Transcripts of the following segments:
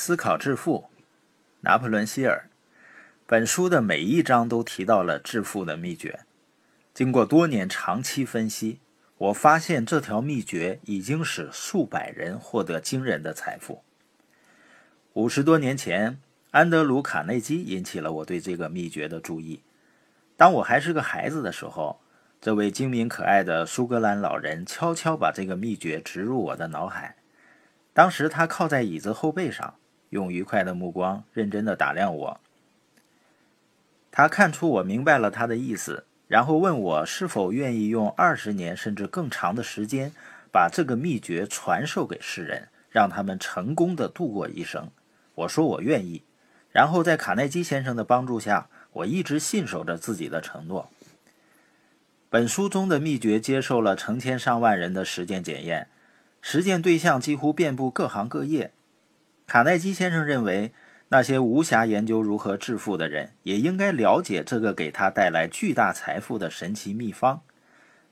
思考致富，拿破仑·希尔。本书的每一章都提到了致富的秘诀。经过多年长期分析，我发现这条秘诀已经使数百人获得惊人的财富。五十多年前，安德鲁·卡内基引起了我对这个秘诀的注意。当我还是个孩子的时候，这位精明可爱的苏格兰老人悄悄把这个秘诀植入我的脑海。当时他靠在椅子后背上，用愉快的目光认真地打量我。他看出我明白了他的意思，然后问我是否愿意用二十年甚至更长的时间，把这个秘诀传授给世人，让他们成功地度过一生。我说我愿意。然后在卡耐基先生的帮助下，我一直信守着自己的承诺。本书中的秘诀接受了成千上万人的实践检验。实践对象几乎遍布各行各业。卡耐基先生认为，那些无暇研究如何致富的人，也应该了解这个给他带来巨大财富的神奇秘方。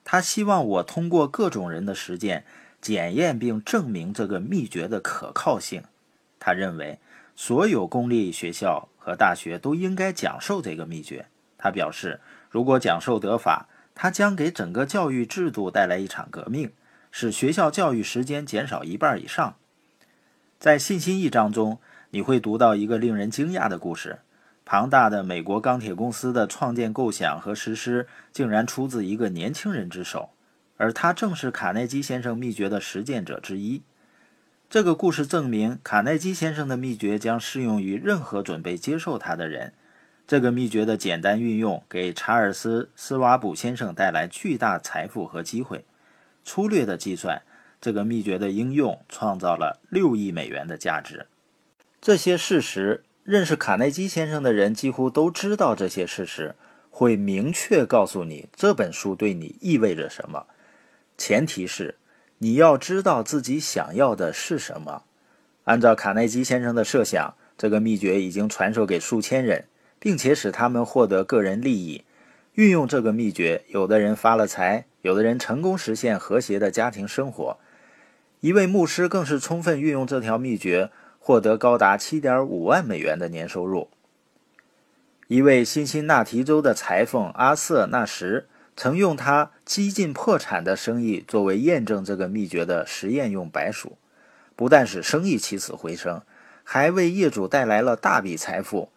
他希望我通过各种人的实践，检验并证明这个秘诀的可靠性。他认为，所有公立学校和大学都应该讲授这个秘诀。他表示，如果讲授得法，他将给整个教育制度带来一场革命。使学校教育时间减少一半以上。在信心一章中，你会读到一个令人惊讶的故事：庞大的美国钢铁公司的创建构想和实施，竟然出自一个年轻人之手，而他正是卡耐基先生秘诀的实践者之一。这个故事证明，卡耐基先生的秘诀将适用于任何准备接受他的人。这个秘诀的简单运用，给查尔斯·斯瓦卜先生带来巨大财富和机会。粗略的计算，这个秘诀的应用创造了六亿美元的价值。这些事实，认识卡耐基先生的人几乎都知道。这些事实会明确告诉你这本书对你意味着什么。前提是你要知道自己想要的是什么。按照卡耐基先生的设想，这个秘诀已经传授给数千人，并且使他们获得个人利益。运用这个秘诀，有的人发了财。有的人成功实现和谐的家庭生活，一位牧师更是充分运用这条秘诀，获得高达七点五万美元的年收入。一位辛辛那提州的裁缝阿瑟·纳什曾用他几近破产的生意作为验证这个秘诀的实验用白鼠，不但使生意起死回生，还为业主带来了大笔财富。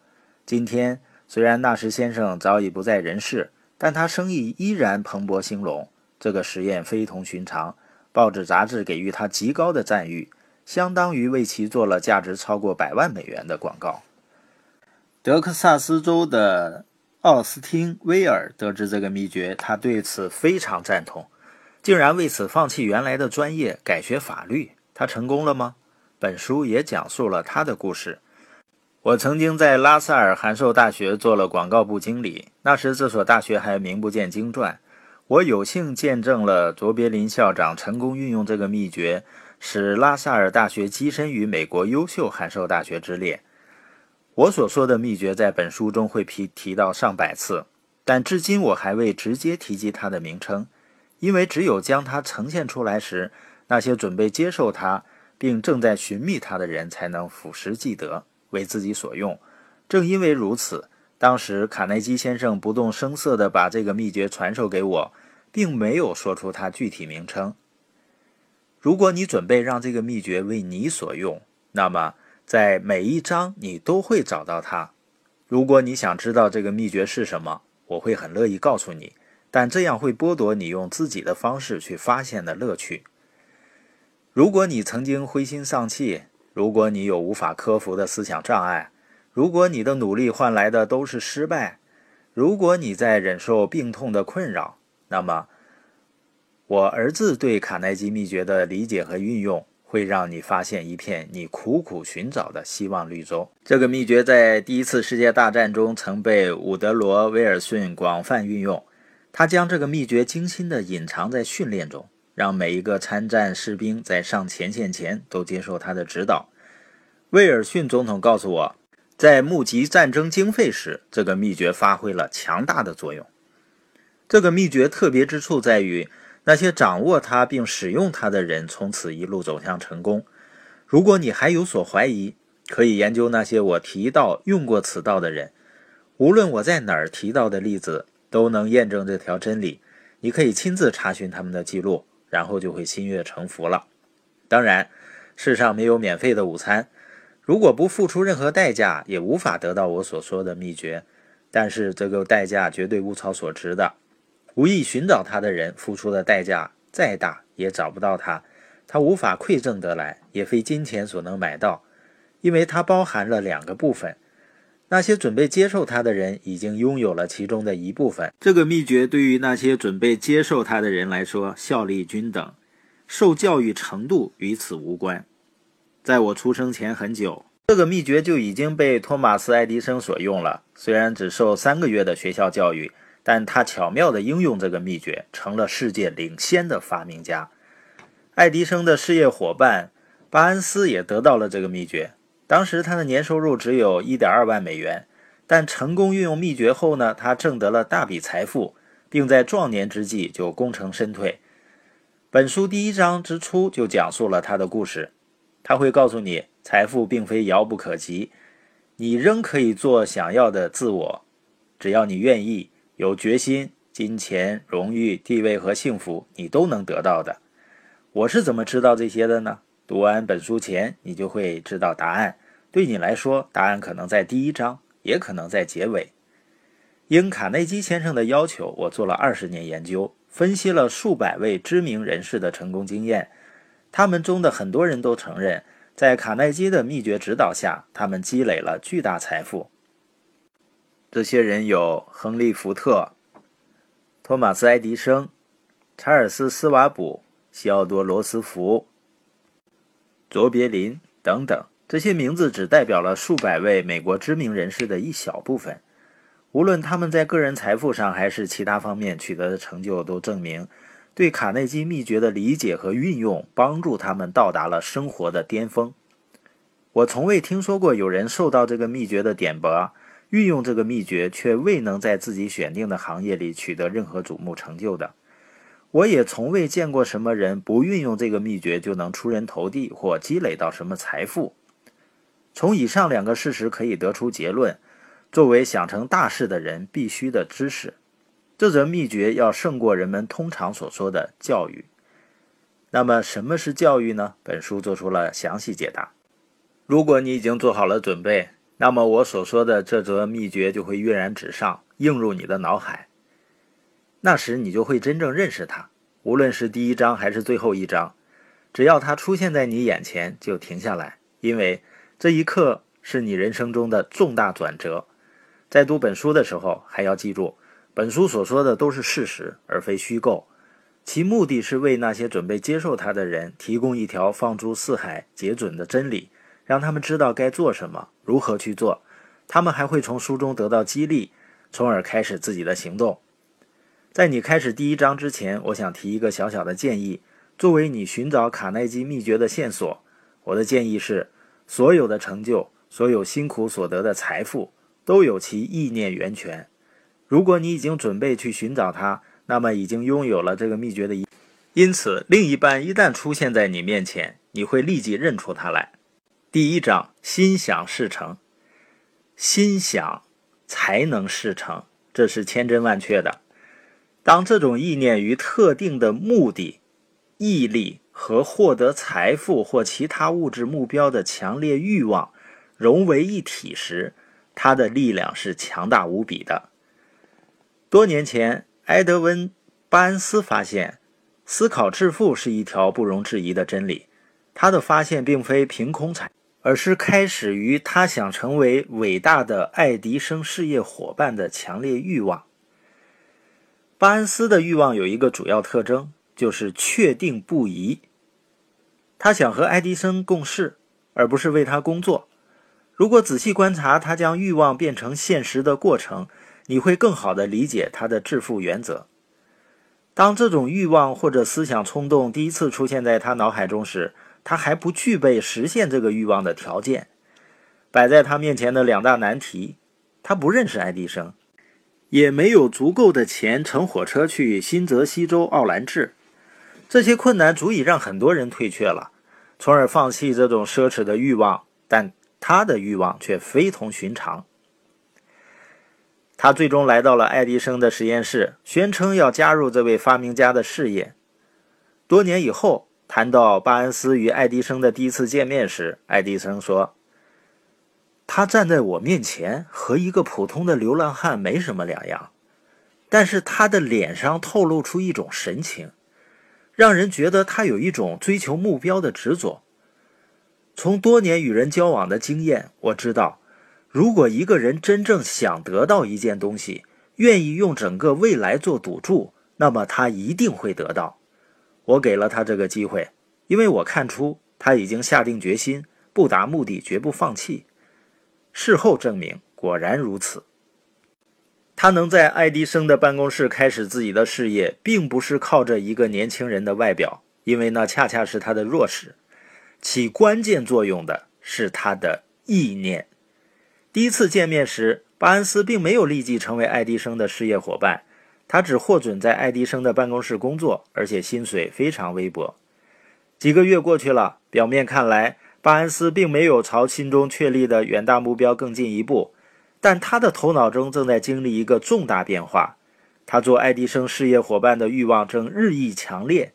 今天，虽然纳什先生早已不在人世，但他生意依然蓬勃兴隆。这个实验非同寻常，报纸杂志给予他极高的赞誉，相当于为其做了价值超过百万美元的广告。德克萨斯州的奥斯汀·威尔得知这个秘诀，他对此非常赞同，竟然为此放弃原来的专业，改学法律。他成功了吗？本书也讲述了他的故事。我曾经在拉萨尔函授大学做了广告部经理，那时这所大学还名不见经传。我有幸见证了卓别林校长成功运用这个秘诀，使拉萨尔大学跻身于美国优秀函授大学之列。我所说的秘诀在本书中会提提到上百次，但至今我还未直接提及它的名称，因为只有将它呈现出来时，那些准备接受它并正在寻觅它的人才能俯拾即得，为自己所用。正因为如此。当时，卡耐基先生不动声色地把这个秘诀传授给我，并没有说出它具体名称。如果你准备让这个秘诀为你所用，那么在每一章你都会找到它。如果你想知道这个秘诀是什么，我会很乐意告诉你，但这样会剥夺你用自己的方式去发现的乐趣。如果你曾经灰心丧气，如果你有无法克服的思想障碍，如果你的努力换来的都是失败，如果你在忍受病痛的困扰，那么我儿子对卡耐基秘诀的理解和运用会让你发现一片你苦苦寻找的希望绿洲。这个秘诀在第一次世界大战中曾被伍德罗·威尔逊广泛运用。他将这个秘诀精心地隐藏在训练中，让每一个参战士兵在上前线前都接受他的指导。威尔逊总统告诉我。在募集战争经费时，这个秘诀发挥了强大的作用。这个秘诀特别之处在于，那些掌握它并使用它的人，从此一路走向成功。如果你还有所怀疑，可以研究那些我提到用过此道的人，无论我在哪儿提到的例子，都能验证这条真理。你可以亲自查询他们的记录，然后就会心悦诚服了。当然，世上没有免费的午餐，如果不付出任何代价，也无法得到我所说的秘诀。但是这个代价绝对物超所值的。无意寻找它的人付出的代价再大，也找不到它。它无法馈赠得来，也非金钱所能买到。因为它包含了两个部分，那些准备接受它的人已经拥有了其中的一部分。这个秘诀对于那些准备接受它的人来说效力均等，受教育程度与此无关。在我出生前很久，这个秘诀就已经被托马斯·爱迪生所用了。虽然只受三个月的学校教育，但他巧妙地应用这个秘诀，成了世界领先的发明家。爱迪生的事业伙伴巴恩斯也得到了这个秘诀。当时他的年收入只有一点二万美元，但成功运用秘诀后呢，他挣得了大笔财富，并在壮年之际就功成身退。本书第一章之初就讲述了他的故事。他会告诉你，财富并非遥不可及，你仍可以做想要的自我，只要你愿意、有决心，金钱、荣誉、地位和幸福你都能得到的。我是怎么知道这些的呢？读完本书前，你就会知道答案。对你来说，答案可能在第一章，也可能在结尾。应卡内基先生的要求，我做了二十年研究，分析了数百位知名人士的成功经验。他们中的很多人都承认，在卡耐基的秘诀指导下，他们积累了巨大财富。这些人有亨利·福特、托马斯·爱迪生、查尔斯·斯瓦普、西奥多·罗斯福。卓别林等等，这些名字只代表了数百位美国知名人士的一小部分。无论他们在个人财富上还是其他方面取得的成就，都证明对卡内基秘诀的理解和运用帮助他们到达了生活的巅峰。我从未听说过有人受到这个秘诀的点拨，运用这个秘诀却未能在自己选定的行业里取得任何瞩目成就的。我也从未见过什么人不运用这个秘诀就能出人头地或积累到什么财富。从以上两个事实可以得出结论：作为想成大事的人必须的知识，这则秘诀要胜过人们通常所说的教育。那么，什么是教育呢？本书做出了详细解答。如果你已经做好了准备，那么我所说的这则秘诀就会跃然纸上，映入你的脑海。那时你就会真正认识它，无论是第一章还是最后一章，只要它出现在你眼前，就停下来，因为这一刻是你人生中的重大转折。在读本书的时候，还要记住，本书所说的都是事实，而非虚构，其目的是为那些准备接受它的人提供一条放诸四海皆准的真理，让他们知道该做什么，如何去做。他们还会从书中得到激励，从而开始自己的行动。在你开始第一章之前，我想提一个小小的建议，作为你寻找卡耐基秘诀的线索。我的建议是：所有的成就，所有辛苦所得的财富，都有其意念源泉。如果你已经准备去寻找它，那么已经拥有了这个秘诀的一。因此，另一半一旦出现在你面前，你会立即认出他来。第一章：心想事成，心想才能事成，这是千真万确的。当这种意念与特定的目的、毅力和获得财富或其他物质目标的强烈欲望融为一体时，它的力量是强大无比的。多年前，埃德温·巴恩斯发现，思考致富是一条不容置疑的真理。他的发现并非凭空产，而是开始于他想成为伟大的爱迪生事业伙伴的强烈欲望。巴恩斯的欲望有一个主要特征，就是确定不疑。他想和爱迪生共事，而不是为他工作。如果仔细观察他将欲望变成现实的过程，你会更好的理解他的致富原则。当这种欲望或者思想冲动第一次出现在他脑海中时，他还不具备实现这个欲望的条件。摆在他面前的两大难题：他不认识爱迪生。也没有足够的钱乘火车去新泽西州奥兰治，这些困难足以让很多人退却了，从而放弃这种奢侈的欲望。但他的欲望却非同寻常。他最终来到了爱迪生的实验室，宣称要加入这位发明家的事业。多年以后，谈到巴恩斯与爱迪生的第一次见面时，爱迪生说：“他站在我面前，和一个普通的流浪汉没什么两样，但是他的脸上透露出一种神情，让人觉得他有一种追求目标的执着。从多年与人交往的经验，我知道。”如果一个人真正想得到一件东西，愿意用整个未来做赌注，那么他一定会得到。我给了他这个机会，因为我看出他已经下定决心，不达目的绝不放弃。事后证明，果然如此。他能在爱迪生的办公室开始自己的事业，并不是靠着一个年轻人的外表，因为那恰恰是他的弱势。起关键作用的是他的意念。第一次见面时，巴恩斯并没有立即成为爱迪生的事业伙伴，他只获准在爱迪生的办公室工作，而且薪水非常微薄。几个月过去了，表面看来，巴恩斯并没有朝心中确立的远大目标更进一步，但他的头脑中正在经历一个重大变化。他做爱迪生事业伙伴的欲望正日益强烈。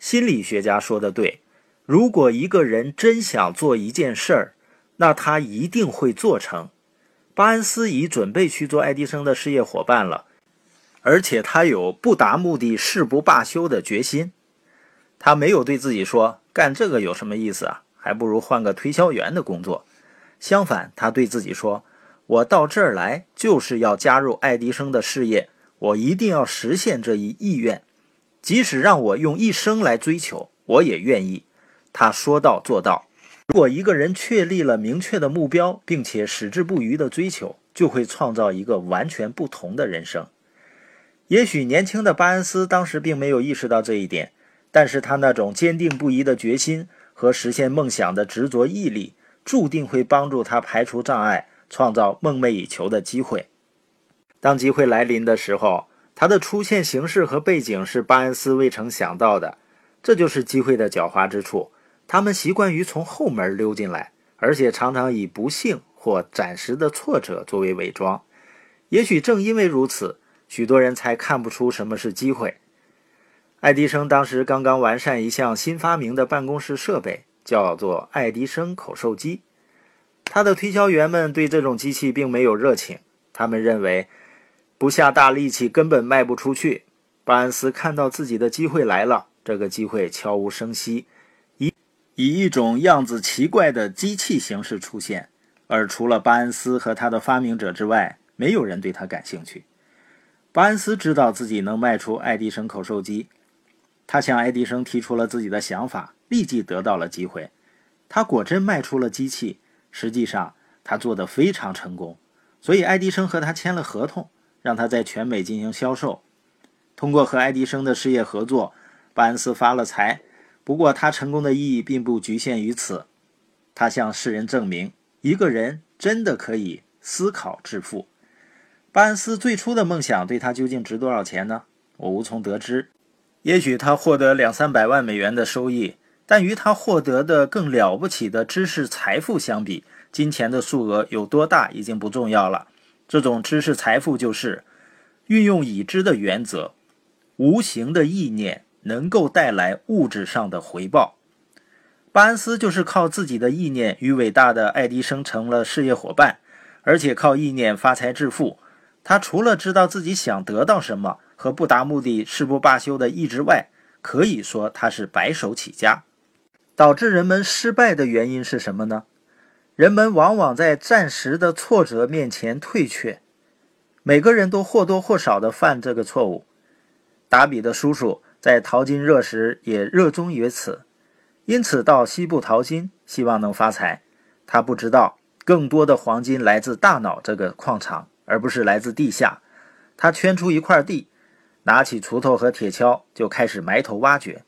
心理学家说的对，如果一个人真想做一件事儿，那他一定会做成。巴恩斯已准备去做爱迪生的事业伙伴了，而且他有不达目的誓不罢休的决心。他没有对自己说干这个有什么意思啊，还不如换个推销员的工作。相反，他对自己说：“我到这儿来就是要加入爱迪生的事业，我一定要实现这一意愿，即使让我用一生来追求，我也愿意。”他说到做到。如果一个人确立了明确的目标，并且矢志不渝地追求，就会创造一个完全不同的人生。也许年轻的巴恩斯当时并没有意识到这一点，但是他那种坚定不移的决心和实现梦想的执着毅力，注定会帮助他排除障碍，创造梦寐以求的机会。当机会来临的时候，他的出现形式和背景是巴恩斯未曾想到的，这就是机会的狡猾之处。他们习惯于从后门溜进来，而且常常以不幸或暂时的挫折作为伪装。也许正因为如此，许多人才看不出什么是机会。爱迪生当时刚刚完善一项新发明的办公室设备，叫做爱迪生口授机。他的推销员们对这种机器并没有热情，他们认为不下大力气根本卖不出去。巴恩斯看到自己的机会来了，这个机会悄无声息。以一种样子奇怪的机器形式出现，而除了巴恩斯和他的发明者之外，没有人对他感兴趣。巴恩斯知道自己能卖出爱迪生口授机，他向爱迪生提出了自己的想法，立即得到了机会。他果真卖出了机器，实际上他做得非常成功，所以爱迪生和他签了合同，让他在全美进行销售。通过和爱迪生的事业合作，巴恩斯发了财。不过，他成功的意义并不局限于此。他向世人证明，一个人真的可以思考致富。巴恩斯最初的梦想对他究竟值多少钱呢？我无从得知。也许他获得两三百万美元的收益，但与他获得的更了不起的知识财富相比，金钱的数额有多大已经不重要了。这种知识财富就是运用已知的原则，无形的意念。能够带来物质上的回报。巴恩斯就是靠自己的意念与伟大的爱迪生成了事业伙伴，而且靠意念发财致富。他除了知道自己想得到什么和不达目的誓不罢休的意志外，可以说他是白手起家。导致人们失败的原因是什么呢？人们往往在暂时的挫折面前退却。每个人都或多或少地犯这个错误。达比的叔叔。在淘金热时也热衷于此，因此到西部淘金，希望能发财。他不知道，更多的黄金来自大脑这个矿场，而不是来自地下。他圈出一块地，拿起锄头和铁锹，就开始埋头挖掘。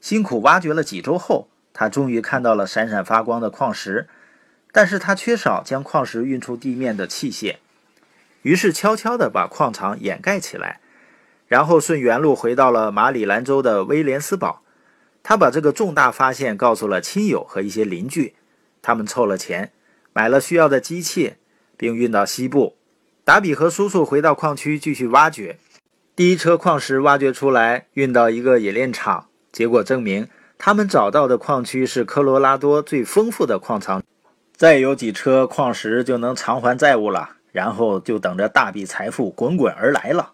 辛苦挖掘了几周后，他终于看到了闪闪发光的矿石，但是他缺少将矿石运出地面的器械，于是悄悄地把矿场掩盖起来。然后顺原路回到了马里兰州的威廉斯堡，他把这个重大发现告诉了亲友和一些邻居，他们凑了钱，买了需要的机器，并运到西部。达比和叔叔回到矿区继续挖掘。第一车矿石挖掘出来，运到一个冶炼厂，结果证明他们找到的矿区是科罗拉多最丰富的矿藏。再有几车矿石就能偿还债务了，然后就等着大笔财富滚滚而来了。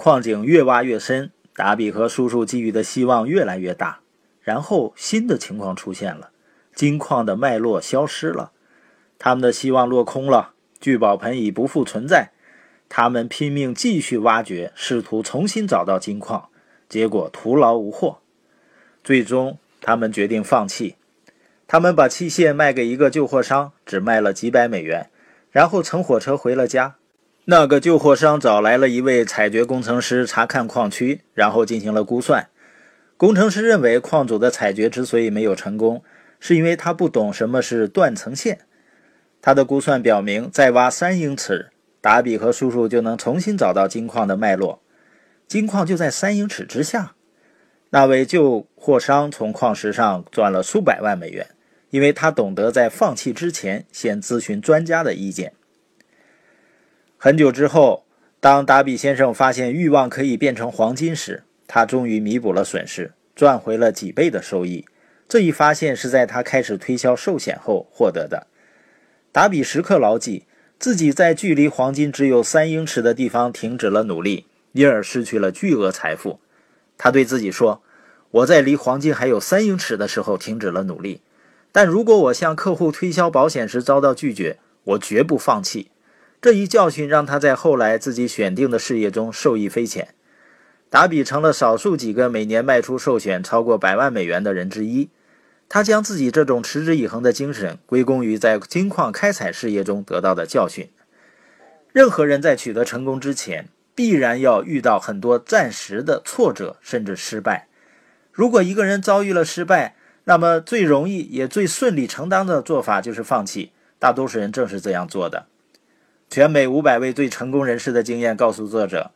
矿井越挖越深，达比和叔叔寄予的希望越来越大。然后新的情况出现了，金矿的脉络消失了，他们的希望落空了，聚宝盆已不复存在。他们拼命继续挖掘，试图重新找到金矿，结果徒劳无获。最终，他们决定放弃。他们把器械卖给一个旧货商，只卖了几百美元，然后乘火车回了家。那个旧货商找来了一位采掘工程师查看矿区，然后进行了估算。工程师认为，矿主的采掘之所以没有成功，是因为他不懂什么是断层线。他的估算表明，再挖三英尺。达比和叔叔就能重新找到金矿的脉络，金矿就在三英尺之下。那位旧货商从矿石上赚了数百万美元，因为他懂得在放弃之前先咨询专家的意见。很久之后，当达比先生发现欲望可以变成黄金时，他终于弥补了损失，赚回了几倍的收益。这一发现是在他开始推销寿险后获得的。达比时刻牢记。自己在距离黄金只有三英尺的地方停止了努力，因而失去了巨额财富。他对自己说：“我在离黄金还有三英尺的时候停止了努力，但如果我向客户推销保险时遭到拒绝，我绝不放弃。”这一教训让他在后来自己选定的事业中受益匪浅。达比成了少数几个每年卖出寿险超过百万美元的人之一。他将自己这种持之以恒的精神归功于在金矿开采事业中得到的教训。任何人在取得成功之前，必然要遇到很多暂时的挫折，甚至失败。如果一个人遭遇了失败，那么最容易也最顺理成章的做法就是放弃。大多数人正是这样做的。全美五百位最成功人士的经验告诉作者，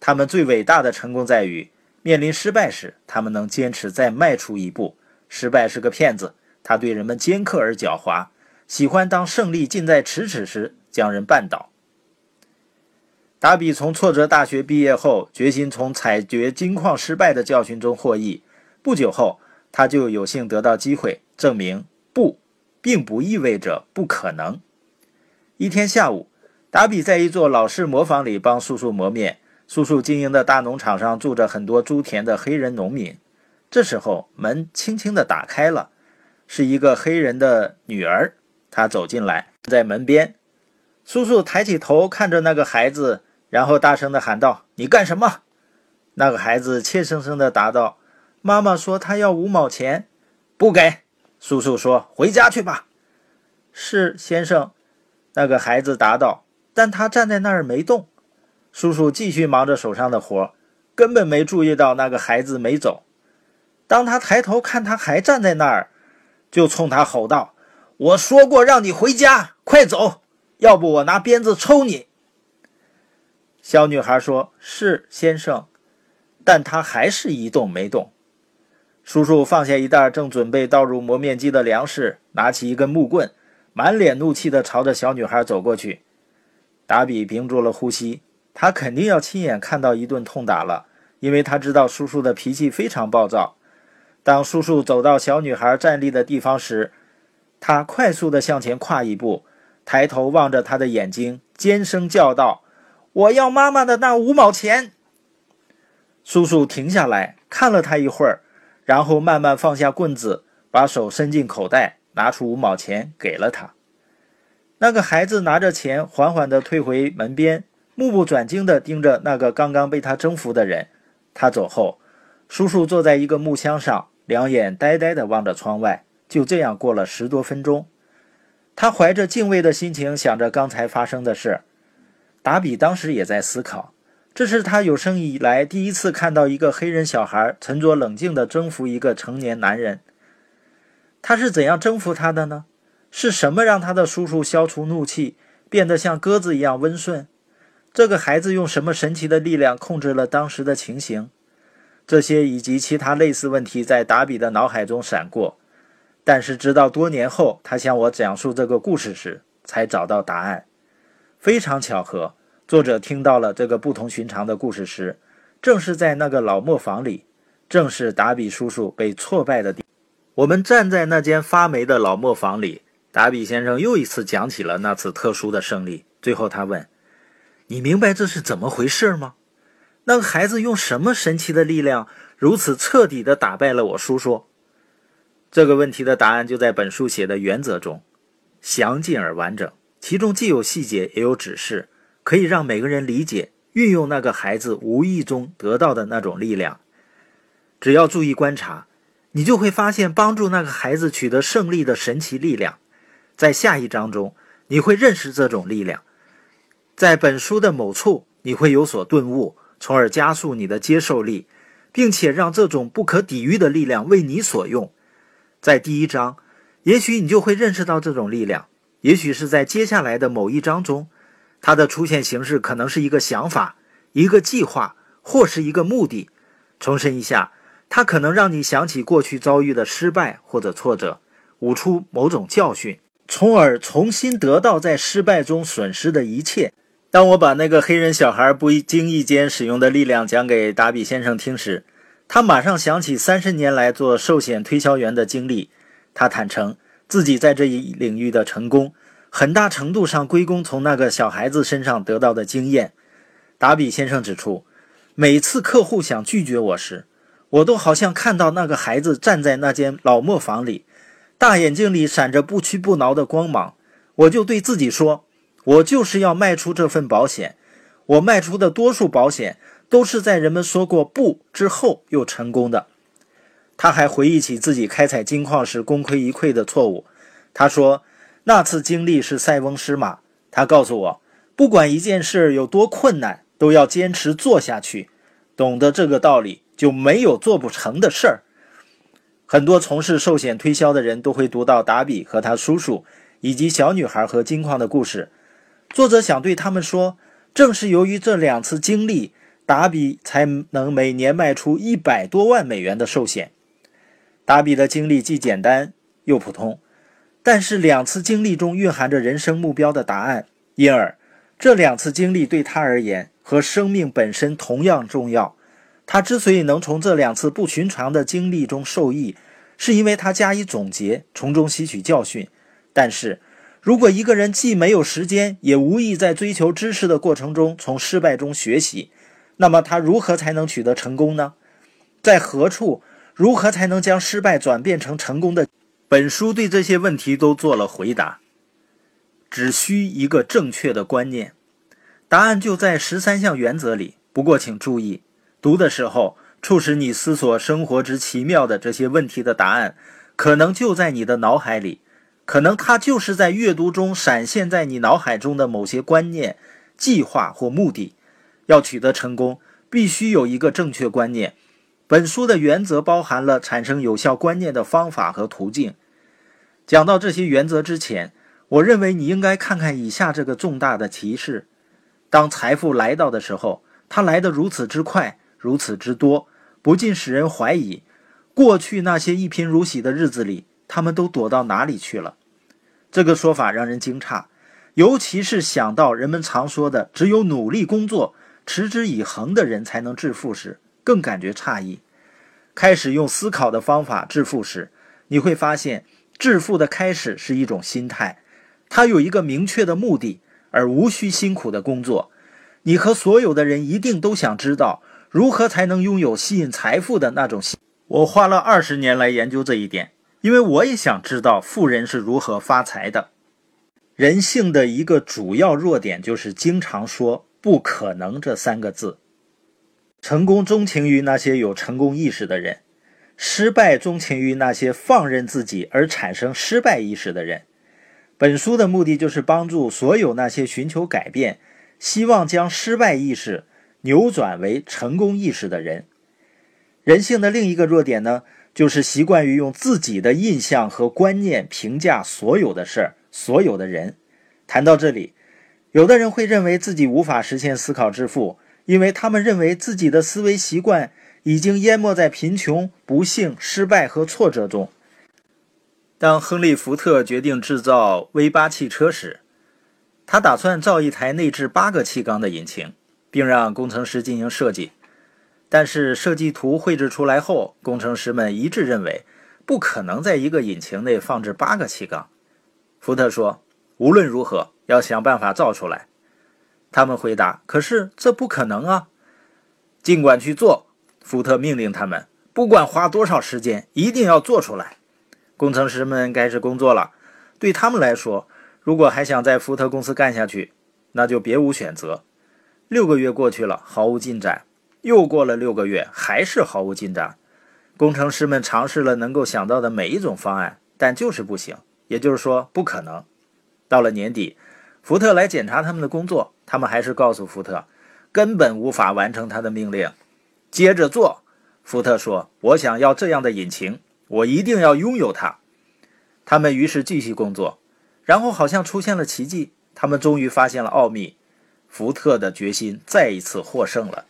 他们最伟大的成功在于面临失败时，他们能坚持再迈出一步。失败是个骗子，他对人们尖刻而狡猾，喜欢当胜利近在咫尺时将人绊倒。达比从挫折大学毕业后，决心从采掘金矿失败的教训中获益。不久后，他就有幸得到机会证明不，并不意味着不可能。一天下午，达比在一座老式磨坊里帮叔叔磨面。叔叔经营的大农场上住着很多猪田的黑人农民。这时候，门轻轻地打开了，是一个黑人的女儿。她走进来，在门边。叔叔抬起头看着那个孩子，然后大声地喊道：“你干什么？”那个孩子怯生生地答道：“妈妈说她要五毛钱，不给。”叔叔说：“回家去吧。”“是，先生。”那个孩子答道。但他站在那儿没动。叔叔继续忙着手上的活，根本没注意到那个孩子没走。当他抬头看，他还站在那儿，就冲他吼道：“我说过让你回家，快走，要不我拿鞭子抽你。”小女孩说：“是，先生。”但他还是一动没动。叔叔放下一袋正准备倒入磨面机的粮食，拿起一根木棍，满脸怒气地朝着小女孩走过去。达比屏住了呼吸，他肯定要亲眼看到一顿痛打了，因为他知道叔叔的脾气非常暴躁。当叔叔走到小女孩站立的地方时，他快速地向前跨一步，抬头望着她的眼睛，尖声叫道：“我要妈妈的那五毛钱！”叔叔停下来看了他一会儿，然后慢慢放下棍子，把手伸进口袋，拿出五毛钱给了他。那个孩子拿着钱，缓缓地退回门边，目不转睛地盯着那个刚刚被他征服的人。他走后，叔叔坐在一个木箱上。两眼呆呆地望着窗外，就这样过了十多分钟。他怀着敬畏的心情想着刚才发生的事。达比当时也在思考，这是他有生以来第一次看到一个黑人小孩沉着冷静地征服一个成年男人。他是怎样征服他的呢？是什么让他的叔叔消除怒气，变得像鸽子一样温顺？这个孩子用什么神奇的力量控制了当时的情形？这些以及其他类似问题在达比的脑海中闪过。但是直到多年后，他向我讲述这个故事时，才找到答案。非常巧合，作者听到了这个不同寻常的故事时，正是在那个老磨坊里，正是达比叔叔被挫败的地。我们站在那间发霉的老磨坊里，达比先生又一次讲起了那次特殊的胜利。最后，他问：“你明白这是怎么回事吗？那个孩子用什么神奇的力量，如此彻底地打败了我叔叔？”这个问题的答案就在本书写的原则中，详尽而完整，其中既有细节，也有指示，可以让每个人理解运用那个孩子无意中得到的那种力量。只要注意观察，你就会发现帮助那个孩子取得胜利的神奇力量。在下一章中，你会认识这种力量。在本书的某处，你会有所顿悟，从而加速你的接受力，并且让这种不可抵御的力量为你所用。在第一章，也许你就会认识到这种力量；也许是在接下来的某一章中，它的出现形式可能是一个想法、一个计划，或是一个目的。重申一下，它可能让你想起过去遭遇的失败或者挫折，悟出某种教训，从而重新得到在失败中损失的一切。当我把那个黑人小孩不经意间使用的力量讲给达比先生听时，他马上想起三十年来做寿险推销员的经历。他坦诚自己在这一领域的成功，很大程度上归功从那个小孩子身上得到的经验。达比先生指出，每次客户想拒绝我时，我都好像看到那个孩子站在那间老磨坊里，大眼睛里闪着不屈不挠的光芒。我就对自己说：“我就是要卖出这份保险。我卖出的多数保险。”都是在人们说过不之后又成功的。他还回忆起自己开采金矿时功亏一篑的错误。他说：“那次经历是塞翁失马。”他告诉我，不管一件事有多困难，都要坚持做下去。懂得这个道理，就没有做不成的事儿。很多从事寿险推销的人都会读到达比和他叔叔以及小女孩和金矿的故事。作者想对他们说，正是由于这两次经历。达比才能每年卖出一百多万美元的寿险。达比的经历既简单又普通，但是两次经历中蕴含着人生目标的答案，因而这两次经历对他而言和生命本身同样重要。他之所以能从这两次不寻常的经历中受益，是因为他加以总结，从中吸取教训。但是，如果一个人既没有时间，也无意在追求知识的过程中从失败中学习，那么他如何才能取得成功呢？在何处？如何才能将失败转变成成功的？本书对这些问题都做了回答。只需一个正确的观念，答案就在十三项原则里。不过请注意，读的时候促使你思索生活之奇妙的这些问题的答案，可能就在你的脑海里，可能它就是在阅读中闪现在你脑海中的某些观念、计划或目的。要取得成功，必须有一个正确观念。本书的原则包含了产生有效观念的方法和途径。讲到这些原则之前，我认为你应该看看以下这个重大的提示：当财富来到的时候，它来得如此之快，如此之多，不禁使人怀疑，过去那些一贫如洗的日子里，他们都躲到哪里去了？这个说法让人惊诧，尤其是想到人们常说的“只有努力工作”。持之以恒的人才能致富时，更感觉诧异。开始用思考的方法致富时，你会发现，致富的开始是一种心态，它有一个明确的目的，而无需辛苦的工作。你和所有的人一定都想知道，如何才能拥有吸引财富的那种心。我花了二十年来研究这一点，因为我也想知道富人是如何发财的。人性的一个主要弱点就是经常说。不可能这三个字。成功钟情于那些有成功意识的人，失败钟情于那些放任自己而产生失败意识的人。本书的目的就是帮助所有那些寻求改变、希望将失败意识扭转为成功意识的人。人性的另一个弱点呢，就是习惯于用自己的印象和观念评价所有的事儿、所有的人。谈到这里。有的人会认为自己无法实现思考致富，因为他们认为自己的思维习惯已经淹没在贫穷、不幸、失败和挫折中。当亨利·福特决定制造 V 八汽车时，他打算造一台内置八个气缸的引擎，并让工程师进行设计。但是设计图绘制出来后，工程师们一致认为不可能在一个引擎内放置八个气缸。福特说：“无论如何，要想办法造出来。”他们回答：“可是这不可能啊！”尽管去做，福特命令他们，不管花多少时间，一定要做出来。工程师们开始工作了。对他们来说，如果还想在福特公司干下去，那就别无选择。六个月过去了，毫无进展。又过了六个月，还是毫无进展。工程师们尝试了能够想到的每一种方案，但就是不行。也就是说，不可能。到了年底，福特来检查他们的工作，他们还是告诉福特，根本无法完成他的命令。接着做，福特说：“我想要这样的引擎。”我一定要拥有它。他们于是继续工作，然后好像出现了奇迹，他们终于发现了奥秘。福特的决心再一次获胜了。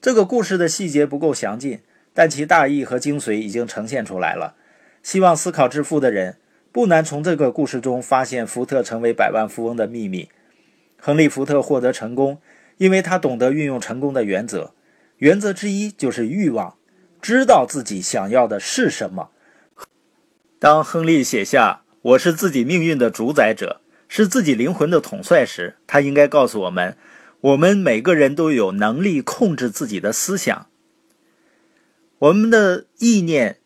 这个故事的细节不够详尽，但其大意和精髓已经呈现出来了。希望思考致富的人不难从这个故事中发现福特成为百万富翁的秘密。亨利·福特获得成功，因为他懂得运用成功的原则，原则之一就是欲望。知道自己想要的是什么。当亨利写下“我是自己命运的主宰者，是自己灵魂的统帅”时，他应该告诉我们：我们每个人都有能力控制自己的思想。我们的意念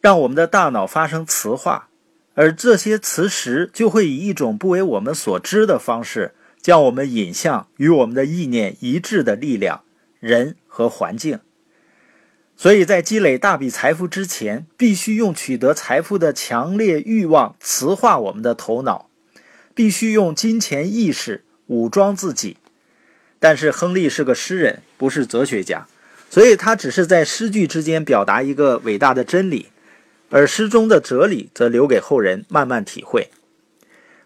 让我们的大脑发生磁化，而这些磁石就会以一种不为我们所知的方式，将我们引向与我们的意念一致的力量、人和环境。所以在积累大笔财富之前，必须用取得财富的强烈欲望磁化我们的头脑，必须用金钱意识武装自己。但是亨利是个诗人，不是哲学家，所以他只是在诗句之间表达一个伟大的真理，而诗中的哲理则留给后人慢慢体会。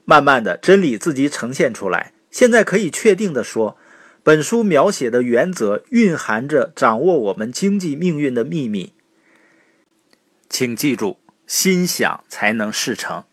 慢慢的，真理自己呈现出来。现在可以确定的说。本书描写的原则蕴含着掌握我们经济命运的秘密。请记住，心想才能事成。